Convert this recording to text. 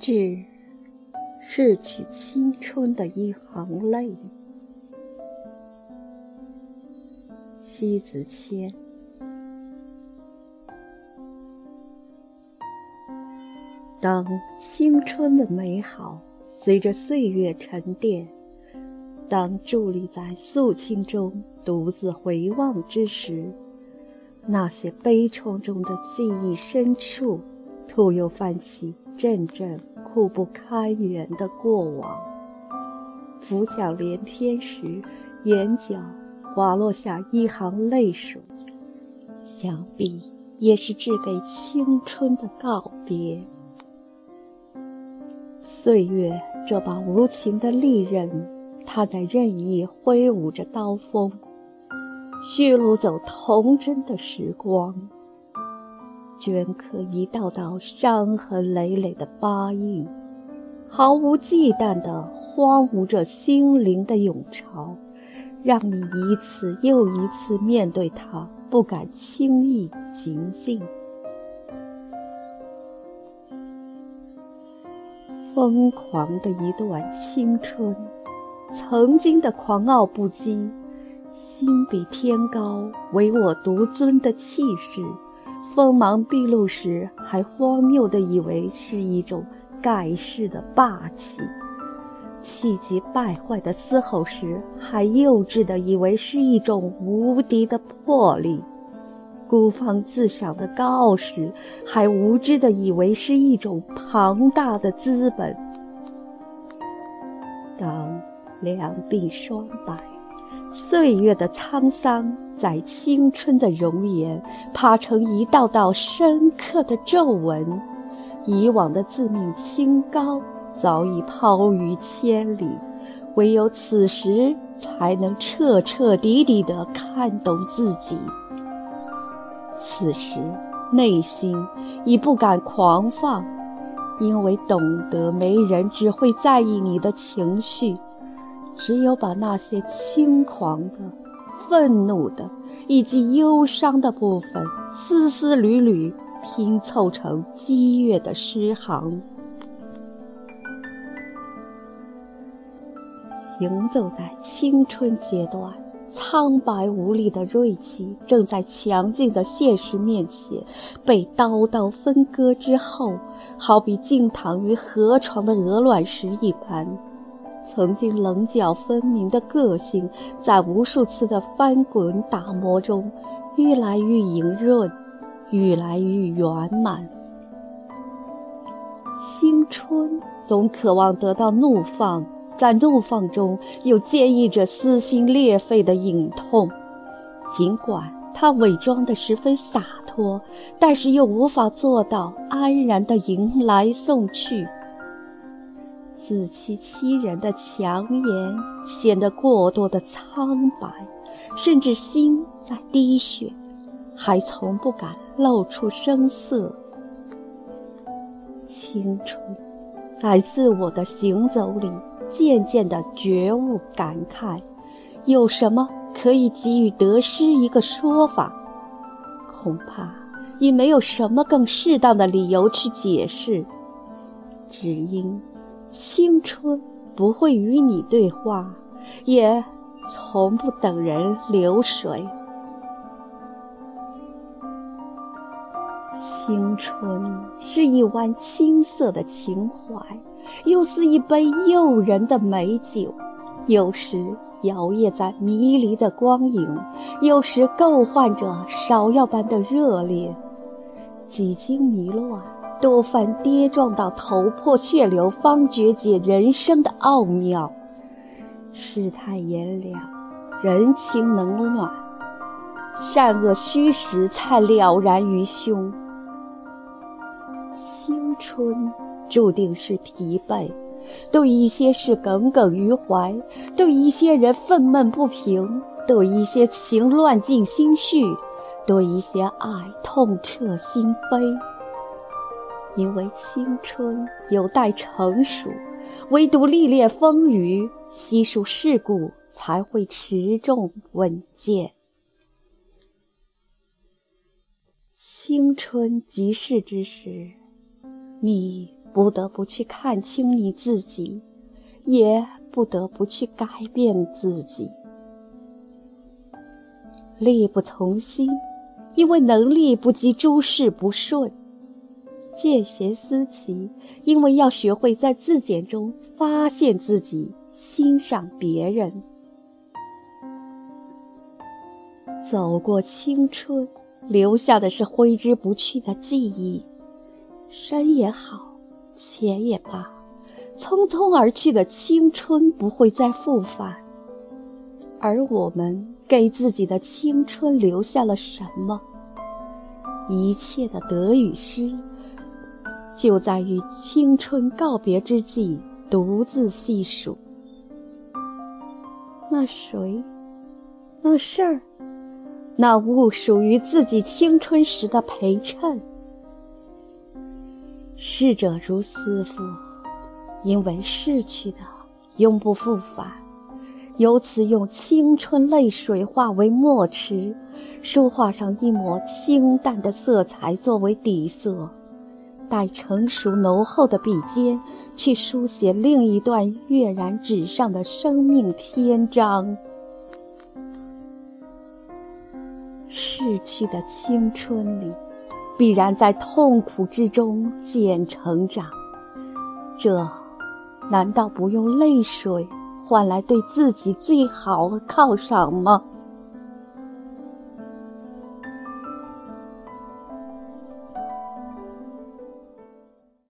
致逝去青春的一行泪。西子谦。当青春的美好随着岁月沉淀，当伫立在肃清中独自回望之时，那些悲怆中的记忆深处，突又泛起阵阵苦不堪言的过往。浮想联翩时，眼角滑落下一行泪水，想必也是致给青春的告别。岁月这把无情的利刃，它在任意挥舞着刀锋，血掳走童真的时光，镌刻一道道伤痕累累的疤印，毫无忌惮地荒芜着心灵的涌潮，让你一次又一次面对它，不敢轻易行进。疯狂的一段青春，曾经的狂傲不羁，心比天高，唯我独尊的气势，锋芒毕露时还荒谬地以为是一种盖世的霸气；气急败坏的嘶吼时，还幼稚地以为是一种无敌的魄力；孤芳自赏的高傲时，还无知地以为是一种庞大的资本。当两鬓霜白，岁月的沧桑在青春的容颜爬成一道道深刻的皱纹，以往的自命清高早已抛于千里，唯有此时才能彻彻底底地看懂自己。此时内心已不敢狂放。因为懂得没人只会在意你的情绪，只有把那些轻狂的、愤怒的以及忧伤的部分丝丝缕缕拼凑成激越的诗行。行走在青春阶段。苍白无力的锐气，正在强劲的现实面前被刀刀分割之后，好比静躺于河床的鹅卵石一般。曾经棱角分明的个性，在无数次的翻滚打磨中，愈来愈莹润，愈来愈圆满。青春总渴望得到怒放。在怒放中，又坚毅着撕心裂肺的隐痛。尽管他伪装得十分洒脱，但是又无法做到安然的迎来送去。自欺欺人的强颜显得过多的苍白，甚至心在滴血，还从不敢露出声色。青春，在自我的行走里。渐渐的觉悟感慨，有什么可以给予得失一个说法？恐怕已没有什么更适当的理由去解释。只因青春不会与你对话，也从不等人流水。青春是一湾青涩的情怀。又似一杯诱人的美酒，有时摇曳在迷离的光影，有时勾唤着芍药般的热烈。几经迷乱，多番跌撞到头破血流，方觉解人生的奥妙。世态炎凉，人情冷暖，善恶虚实才了然于胸。青春。注定是疲惫，对一些事耿耿于怀，对一些人愤懑不平，对一些情乱尽心绪，对一些爱痛彻心扉。因为青春有待成熟，唯独历练风雨，悉数世故，才会持重稳健。青春即逝之时，你。不得不去看清你自己，也不得不去改变自己。力不从心，因为能力不及诸事不顺；见贤思齐，因为要学会在自检中发现自己，欣赏别人。走过青春，留下的是挥之不去的记忆。山也好，钱也罢，匆匆而去的青春不会再复返。而我们。给自己的青春留下了什么？一切的得与失，就在与青春告别之际独自细数。那谁，那事儿，那物，属于自己青春时的陪衬。逝者如斯夫，因为逝去的永不复返。由此用青春泪水化为墨池，书画上一抹清淡的色彩作为底色，待成熟浓厚的笔尖去书写另一段跃然纸上的生命篇章。逝去的青春里，必然在痛苦之中渐成长，这难道不用泪水？换来对自己最好的犒赏吗？